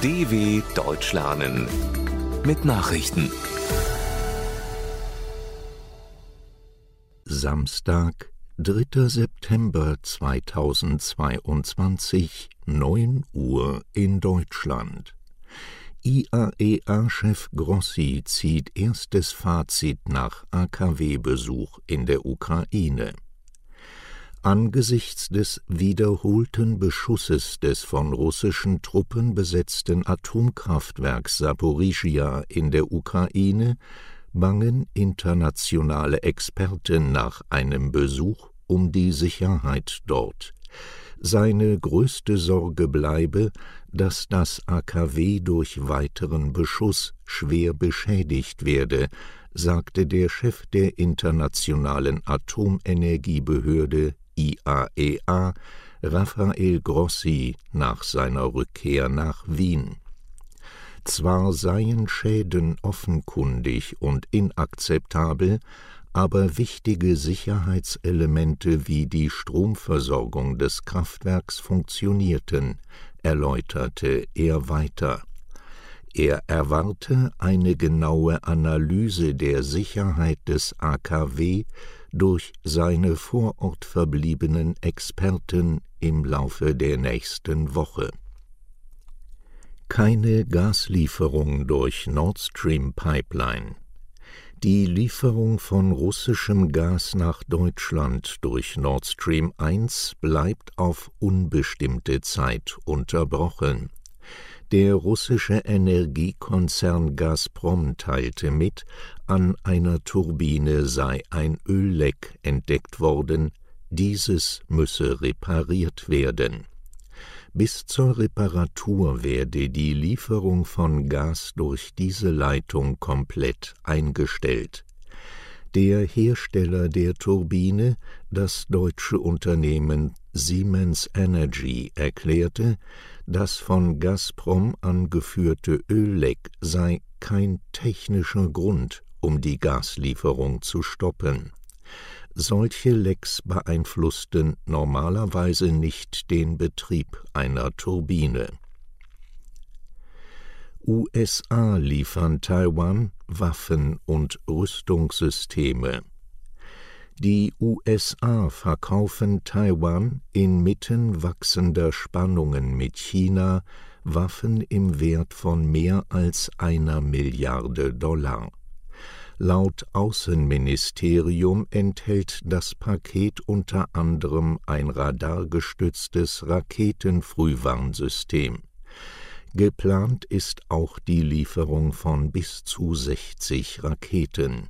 DW Deutsch lernen mit Nachrichten. Samstag, 3. September 2022, 9 Uhr in Deutschland. IAEA-Chef Grossi zieht erstes Fazit nach AKW-Besuch in der Ukraine. Angesichts des wiederholten Beschusses des von russischen Truppen besetzten Atomkraftwerks Saporischia in der Ukraine bangen internationale Experten nach einem Besuch um die Sicherheit dort. Seine größte Sorge bleibe, dass das AKW durch weiteren Beschuss schwer beschädigt werde, sagte der Chef der Internationalen Atomenergiebehörde IAEA Rafael Grossi nach seiner Rückkehr nach Wien. Zwar seien Schäden offenkundig und inakzeptabel, aber wichtige Sicherheitselemente wie die Stromversorgung des Kraftwerks funktionierten, erläuterte er weiter. Er erwarte eine genaue Analyse der Sicherheit des AKW durch seine vor Ort verbliebenen Experten im Laufe der nächsten Woche. Keine Gaslieferung durch Nord Stream Pipeline. Die Lieferung von russischem Gas nach Deutschland durch Nord Stream 1 bleibt auf unbestimmte Zeit unterbrochen. Der russische Energiekonzern Gazprom teilte mit, an einer Turbine sei ein Ölleck entdeckt worden, dieses müsse repariert werden. Bis zur Reparatur werde die Lieferung von Gas durch diese Leitung komplett eingestellt. Der Hersteller der Turbine, das deutsche Unternehmen Siemens Energy, erklärte, das von Gazprom angeführte Ölleck sei kein technischer Grund, um die Gaslieferung zu stoppen. Solche Lecks beeinflussten normalerweise nicht den Betrieb einer Turbine. USA liefern Taiwan Waffen und Rüstungssysteme. Die USA verkaufen Taiwan inmitten wachsender Spannungen mit China Waffen im Wert von mehr als einer Milliarde Dollar. Laut Außenministerium enthält das Paket unter anderem ein radargestütztes Raketenfrühwarnsystem. Geplant ist auch die Lieferung von bis zu 60 Raketen.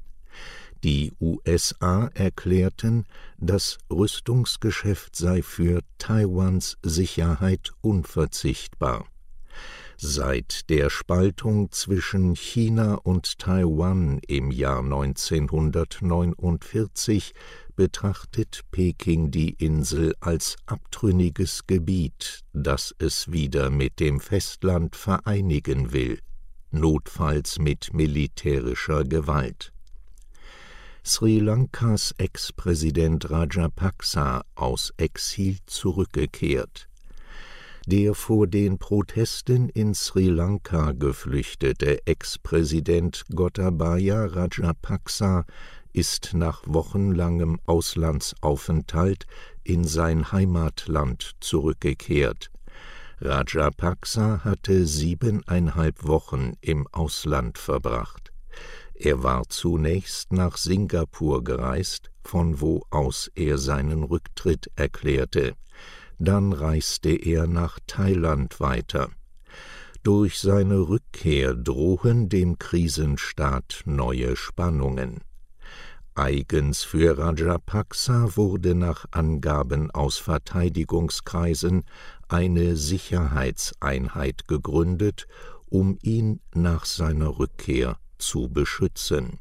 Die USA erklärten, das Rüstungsgeschäft sei für Taiwans Sicherheit unverzichtbar. Seit der Spaltung zwischen China und Taiwan im Jahr 1949 betrachtet Peking die Insel als abtrünniges Gebiet, das es wieder mit dem Festland vereinigen will, notfalls mit militärischer Gewalt. Sri Lankas Ex-Präsident Rajapaksa aus Exil zurückgekehrt. Der vor den Protesten in Sri Lanka geflüchtete Ex-Präsident Gotabaya Rajapaksa ist nach wochenlangem Auslandsaufenthalt in sein Heimatland zurückgekehrt. Rajapaksa hatte siebeneinhalb Wochen im Ausland verbracht. Er war zunächst nach Singapur gereist, von wo aus er seinen Rücktritt erklärte. Dann reiste er nach Thailand weiter. Durch seine Rückkehr drohen dem Krisenstaat neue Spannungen. Eigens für Rajapaksa wurde nach Angaben aus Verteidigungskreisen eine Sicherheitseinheit gegründet, um ihn nach seiner Rückkehr zu beschützen.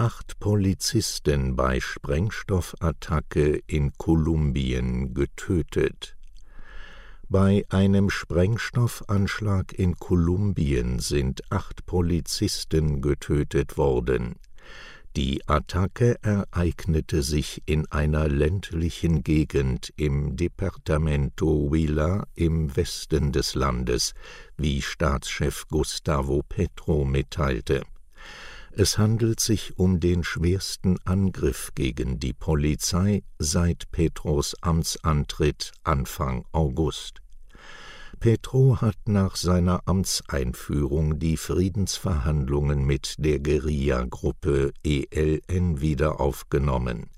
Acht Polizisten bei Sprengstoffattacke in Kolumbien getötet. Bei einem Sprengstoffanschlag in Kolumbien sind acht Polizisten getötet worden. Die Attacke ereignete sich in einer ländlichen Gegend im Departamento Huila im Westen des Landes, wie Staatschef Gustavo Petro mitteilte. Es handelt sich um den schwersten Angriff gegen die Polizei seit Petros Amtsantritt Anfang August. Petro hat nach seiner Amtseinführung die Friedensverhandlungen mit der Guerilla-Gruppe ELN wieder aufgenommen.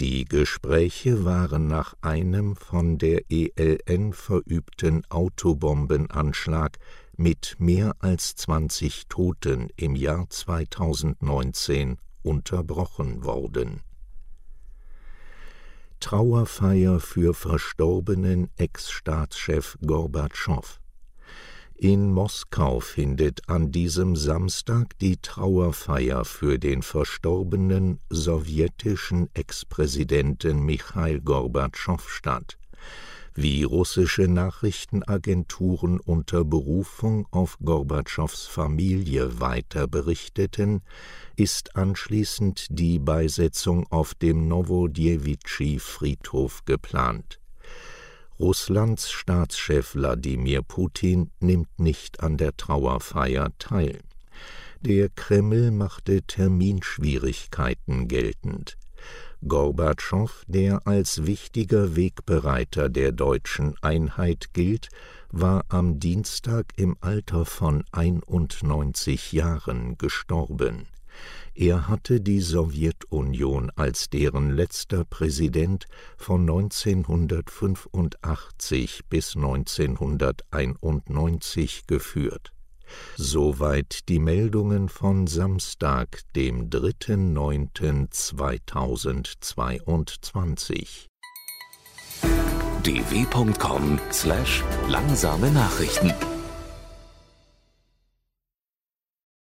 Die Gespräche waren nach einem von der ELN verübten Autobombenanschlag mit mehr als 20 Toten im Jahr 2019 unterbrochen worden Trauerfeier für verstorbenen Ex-Staatschef Gorbatschow. In Moskau findet an diesem Samstag die Trauerfeier für den verstorbenen sowjetischen Ex-Präsidenten Michail Gorbatschow statt wie russische Nachrichtenagenturen unter Berufung auf Gorbatschows Familie weiter berichteten, ist anschließend die Beisetzung auf dem Nowodjewitschi-Friedhof geplant. Russlands Staatschef Wladimir Putin nimmt nicht an der Trauerfeier teil. Der Kreml machte Terminschwierigkeiten geltend Gorbatschow, der als wichtiger Wegbereiter der deutschen Einheit gilt, war am Dienstag im Alter von 91 Jahren gestorben. Er hatte die Sowjetunion als deren letzter Präsident von 1985 bis 1991 geführt Soweit die Meldungen von Samstag, dem 3.9.2022. dw.com/langsame Nachrichten